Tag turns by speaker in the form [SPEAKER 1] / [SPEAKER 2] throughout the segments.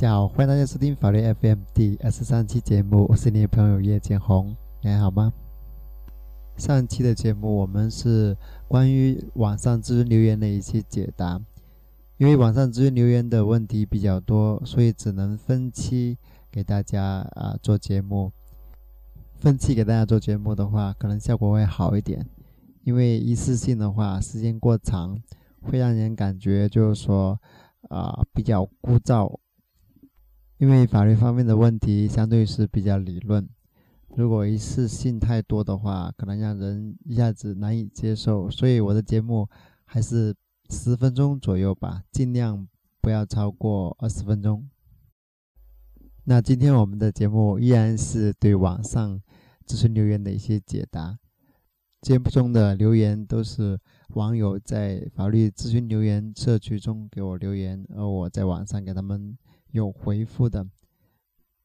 [SPEAKER 1] 大家好，欢迎大家收听法律 FM 第二十三期节目，我是你的朋友叶建红，你还好吗？上期的节目我们是关于网上咨询留言的一些解答，因为网上咨询留言的问题比较多，所以只能分期给大家啊做节目。分期给大家做节目的话，可能效果会好一点，因为一次性的话时间过长，会让人感觉就是说啊比较枯燥。因为法律方面的问题相对是比较理论，如果一次性太多的话，可能让人一下子难以接受。所以我的节目还是十分钟左右吧，尽量不要超过二十分钟。那今天我们的节目依然是对网上咨询留言的一些解答。节目中的留言都是网友在法律咨询留言社区中给我留言，而我在网上给他们。有回复的，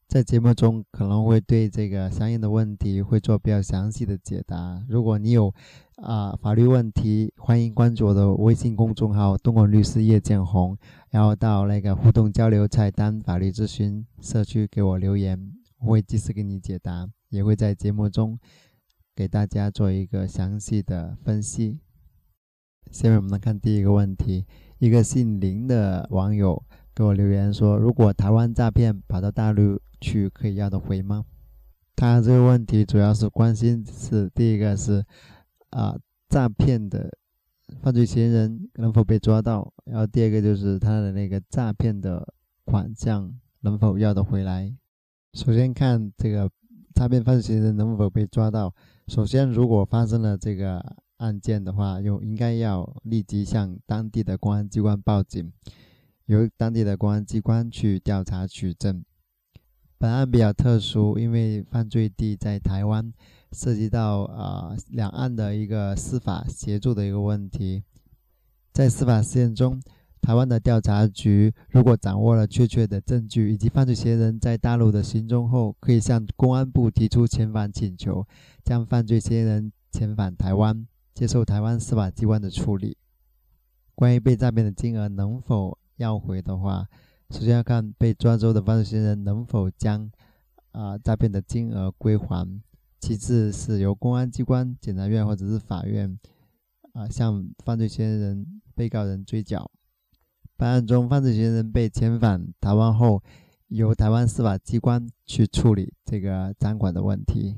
[SPEAKER 1] 在节目中可能会对这个相应的问题会做比较详细的解答。如果你有啊法律问题，欢迎关注我的微信公众号“东莞律师叶建红”，然后到那个互动交流菜单“法律咨询社区”给我留言，我会及时给你解答，也会在节目中给大家做一个详细的分析。下面我们来看第一个问题，一个姓林的网友。给我留言说，如果台湾诈骗跑到大陆去，可以要得回吗？他这个问题主要是关心是第一个是啊诈骗的犯罪嫌疑人能否被抓到，然后第二个就是他的那个诈骗的款项能否要得回来。首先看这个诈骗犯罪嫌疑人能否被抓到。首先，如果发生了这个案件的话，又应该要立即向当地的公安机关报警。由当地的公安机关去调查取证。本案比较特殊，因为犯罪地在台湾，涉及到啊两岸的一个司法协助的一个问题。在司法实践中，台湾的调查局如果掌握了确切的证据以及犯罪嫌疑人在大陆的行踪后，可以向公安部提出遣返请求，将犯罪嫌疑人遣返台湾，接受台湾司法机关的处理。关于被诈骗的金额能否？要回的话，首先要看被抓走的犯罪嫌疑人能否将啊诈骗的金额归还，其次是由公安机关、检察院或者是法院啊向犯罪嫌疑人、被告人追缴。本案中，犯罪嫌疑人被遣返台湾后，由台湾司法机关去处理这个赃款的问题。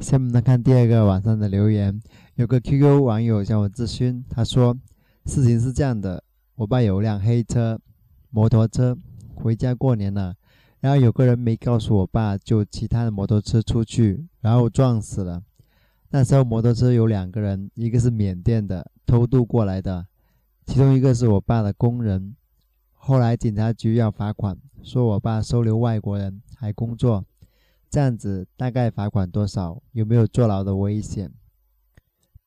[SPEAKER 1] 下面来看第二个网上的留言，有个 QQ 网友向我咨询，他说事情是这样的。我爸有辆黑车，摩托车，回家过年了，然后有个人没告诉我爸，就骑他的摩托车出去，然后撞死了。那时候摩托车有两个人，一个是缅甸的偷渡过来的，其中一个是我爸的工人。后来警察局要罚款，说我爸收留外国人还工作，这样子大概罚款多少？有没有坐牢的危险？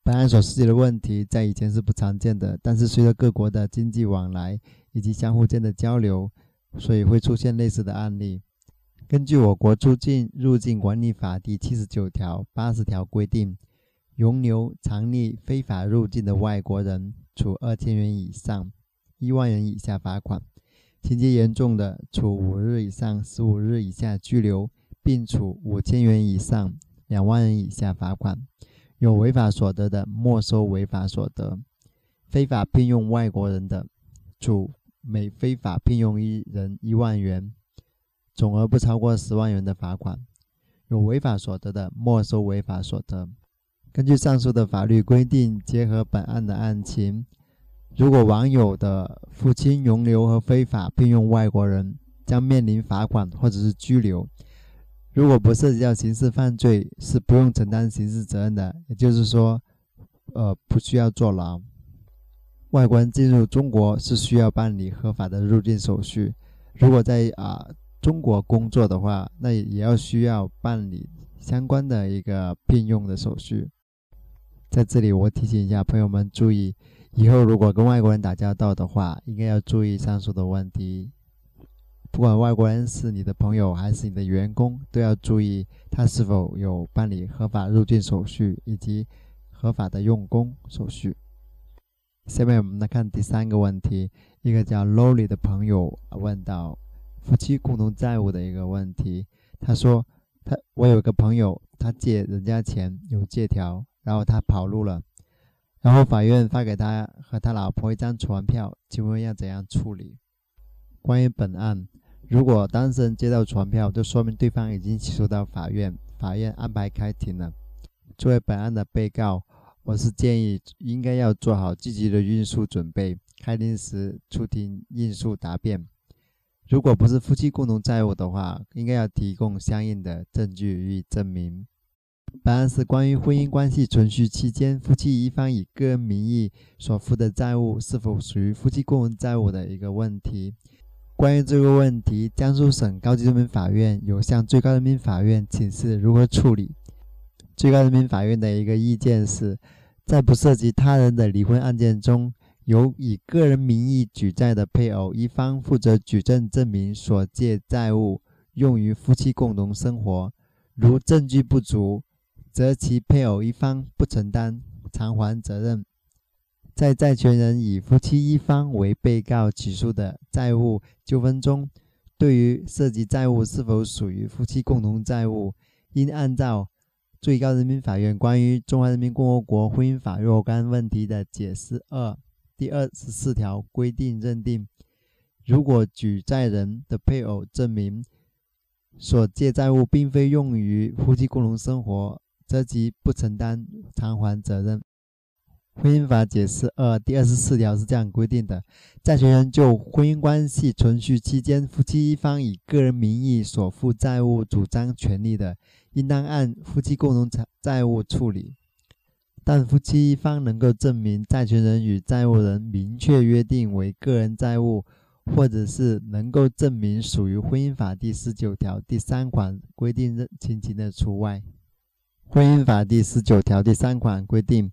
[SPEAKER 1] 本案所涉及的问题在以前是不常见的，但是随着各国的经济往来以及相互间的交流，所以会出现类似的案例。根据我国出境入境管理法第七十九条、八十条规定，容留、藏匿非法入境的外国人，处二千元以上一万元以下罚款；情节严重的，处五日以上十五日以下拘留，并处五千元以上两万元以下罚款。有违法所得的，没收违法所得；非法聘用外国人的，处每非法聘用一人一万元，总额不超过十万元的罚款。有违法所得的，没收违法所得。根据上述的法律规定，结合本案的案情，如果网友的父亲容留和非法聘用外国人，将面临罚款或者是拘留。如果不涉及到刑事犯罪，是不用承担刑事责任的，也就是说，呃，不需要坐牢。外国人进入中国是需要办理合法的入境手续。如果在啊中国工作的话，那也要需要办理相关的一个聘用的手续。在这里，我提醒一下朋友们注意，以后如果跟外国人打交道的话，应该要注意上述的问题。不管外国人是你的朋友还是你的员工，都要注意他是否有办理合法入境手续以及合法的用工手续。下面我们来看第三个问题，一个叫 Lolly 的朋友问到夫妻共同债务的一个问题。他说：“他我有个朋友，他借人家钱有借条，然后他跑路了，然后法院发给他和他老婆一张传票，请问要怎样处理？”关于本案，如果当事人接到传票，就说明对方已经起诉到法院，法院安排开庭了。作为本案的被告。我是建议应该要做好积极的运诉准备，开庭时出庭应诉答辩。如果不是夫妻共同债务的话，应该要提供相应的证据予以证明。本案是关于婚姻关系存续期间夫妻一方以个人名义所负的债务是否属于夫妻共同债务的一个问题。关于这个问题，江苏省高级人民法院有向最高人民法院请示如何处理。最高人民法院的一个意见是，在不涉及他人的离婚案件中，由以个人名义举债的配偶一方负责举证证明所借债务用于夫妻共同生活。如证据不足，则其配偶一方不承担偿还责任。在债权人以夫妻一方为被告起诉的债务纠纷中，对于涉及债务是否属于夫妻共同债务，应按照。最高人民法院关于《中华人民共和国婚姻法》若干问题的解释二第二十四条规定认定：如果举债人的配偶证明所借债务并非用于夫妻共同生活，则其不承担偿还责任。婚姻法解释二第二十四条是这样规定的：债权人就婚姻关系存续期间夫妻一方以个人名义所负债务主张权利的，应当按夫妻共同债债务处理。但夫妻一方能够证明债权人与债务人明确约定为个人债务，或者是能够证明属于婚姻法第十九条第三款规定情形的除外。婚姻法第十九条第三款规定。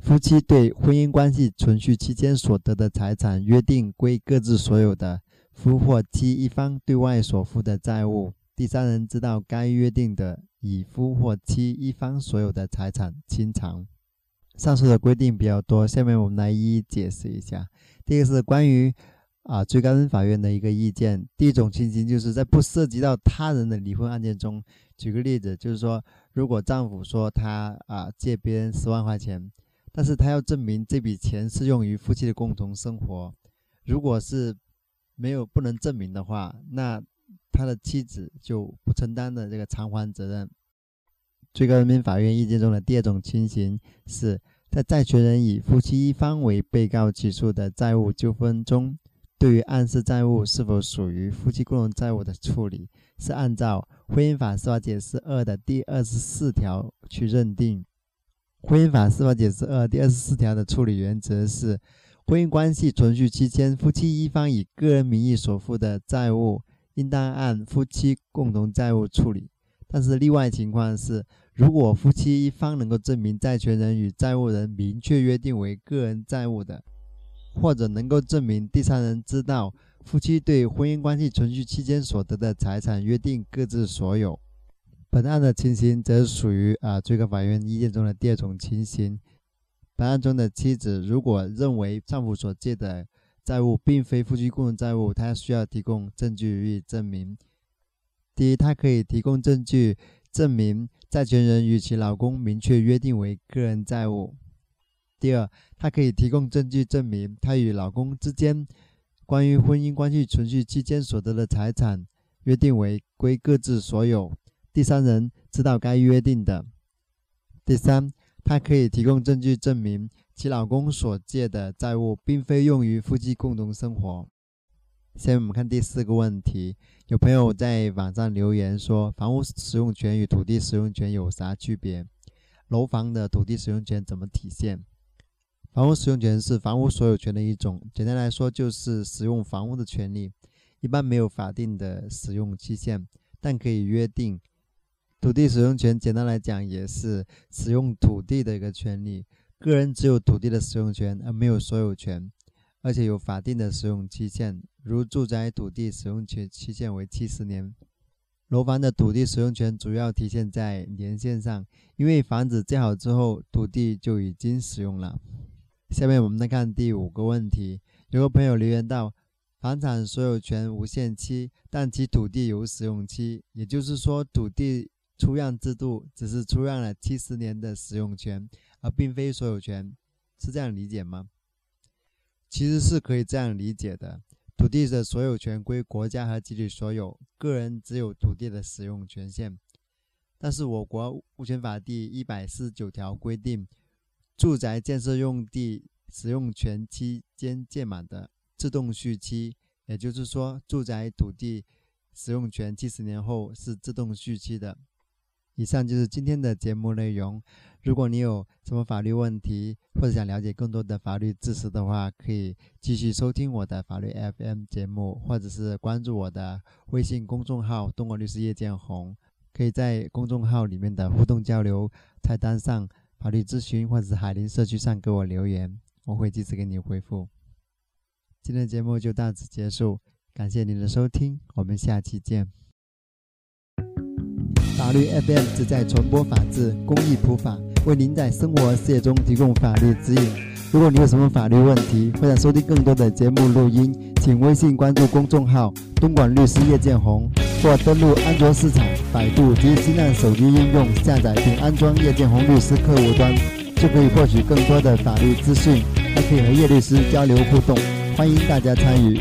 [SPEAKER 1] 夫妻对婚姻关系存续期间所得的财产约定归各自所有的，夫或妻一方对外所负的债务，第三人知道该约定的，以夫或妻一方所有的财产清偿。上述的规定比较多，下面我们来一一解释一下。第一个是关于啊最高人民法院的一个意见，第一种情形就是在不涉及到他人的离婚案件中，举个例子，就是说如果丈夫说他啊借别人十万块钱。但是他要证明这笔钱是用于夫妻的共同生活，如果是没有不能证明的话，那他的妻子就不承担的这个偿还责任。最高人民法院意见中的第二种情形是在债权人以夫妻一方为被告起诉的债务纠纷中，对于案涉债务是否属于夫妻共同债务的处理，是按照婚姻法司法解释二的第二十四条去认定。婚姻法司法解释二第二十四条的处理原则是：婚姻关系存续期间，夫妻一方以个人名义所负的债务，应当按夫妻共同债务处理。但是例外情况是，如果夫妻一方能够证明债权人与债务人明确约定为个人债务的，或者能够证明第三人知道夫妻对婚姻关系存续期间所得的财产约定各自所有。本案的情形则属于啊最高法院意见中的第二种情形。本案中的妻子如果认为丈夫所借的债务并非夫妻共同债务，她需要提供证据予以证明。第一，她可以提供证据证明债权人与其老公明确约定为个人债务；第二，她可以提供证据证明她与老公之间关于婚姻关系存续期间所得的财产约定为归各自所有。第三人知道该约定的。第三，她可以提供证据证明其老公所借的债务并非用于夫妻共同生活。下面我们看第四个问题，有朋友在网上留言说，房屋使用权与土地使用权有啥区别？楼房的土地使用权怎么体现？房屋使用权是房屋所有权的一种，简单来说就是使用房屋的权利，一般没有法定的使用期限，但可以约定。土地使用权简单来讲也是使用土地的一个权利，个人只有土地的使用权而没有所有权。而且有法定的使用期限，如住宅土地使用权期限为七十年。楼房的土地使用权主要体现在年限上，因为房子建好之后，土地就已经使用了。下面我们来看第五个问题，有个朋友留言到：房产所有权无限期，但其土地有使用期，也就是说，土地出让制度只是出让了七十年的使用权，而并非所有权，是这样理解吗？其实是可以这样理解的：土地的所有权归国家和集体所有，个人只有土地的使用权限。但是我国物权法第一百四十九条规定，住宅建设用地使用权期间届满的自动续期，也就是说，住宅土地使用权七十年后是自动续期的。以上就是今天的节目内容。如果你有什么法律问题，或者想了解更多的法律知识的话，可以继续收听我的法律 FM 节目，或者是关注我的微信公众号“东莞律师叶建红”。可以在公众号里面的互动交流菜单上法律咨询，或者是海林社区上给我留言，我会及时给你回复。今天的节目就到此结束，感谢您的收听，我们下期见。法律 FM 旨在传播法治、公益普法，为您在生活事业中提供法律指引。如果你有什么法律问题，或者收听更多的节目录音，请微信关注公众号“东莞律师叶建红”，或登录安卓市场、百度及新浪手机应用下载并安装叶建红律师客户端，就可以获取更多的法律资讯，还可以和叶律师交流互动。欢迎大家参与。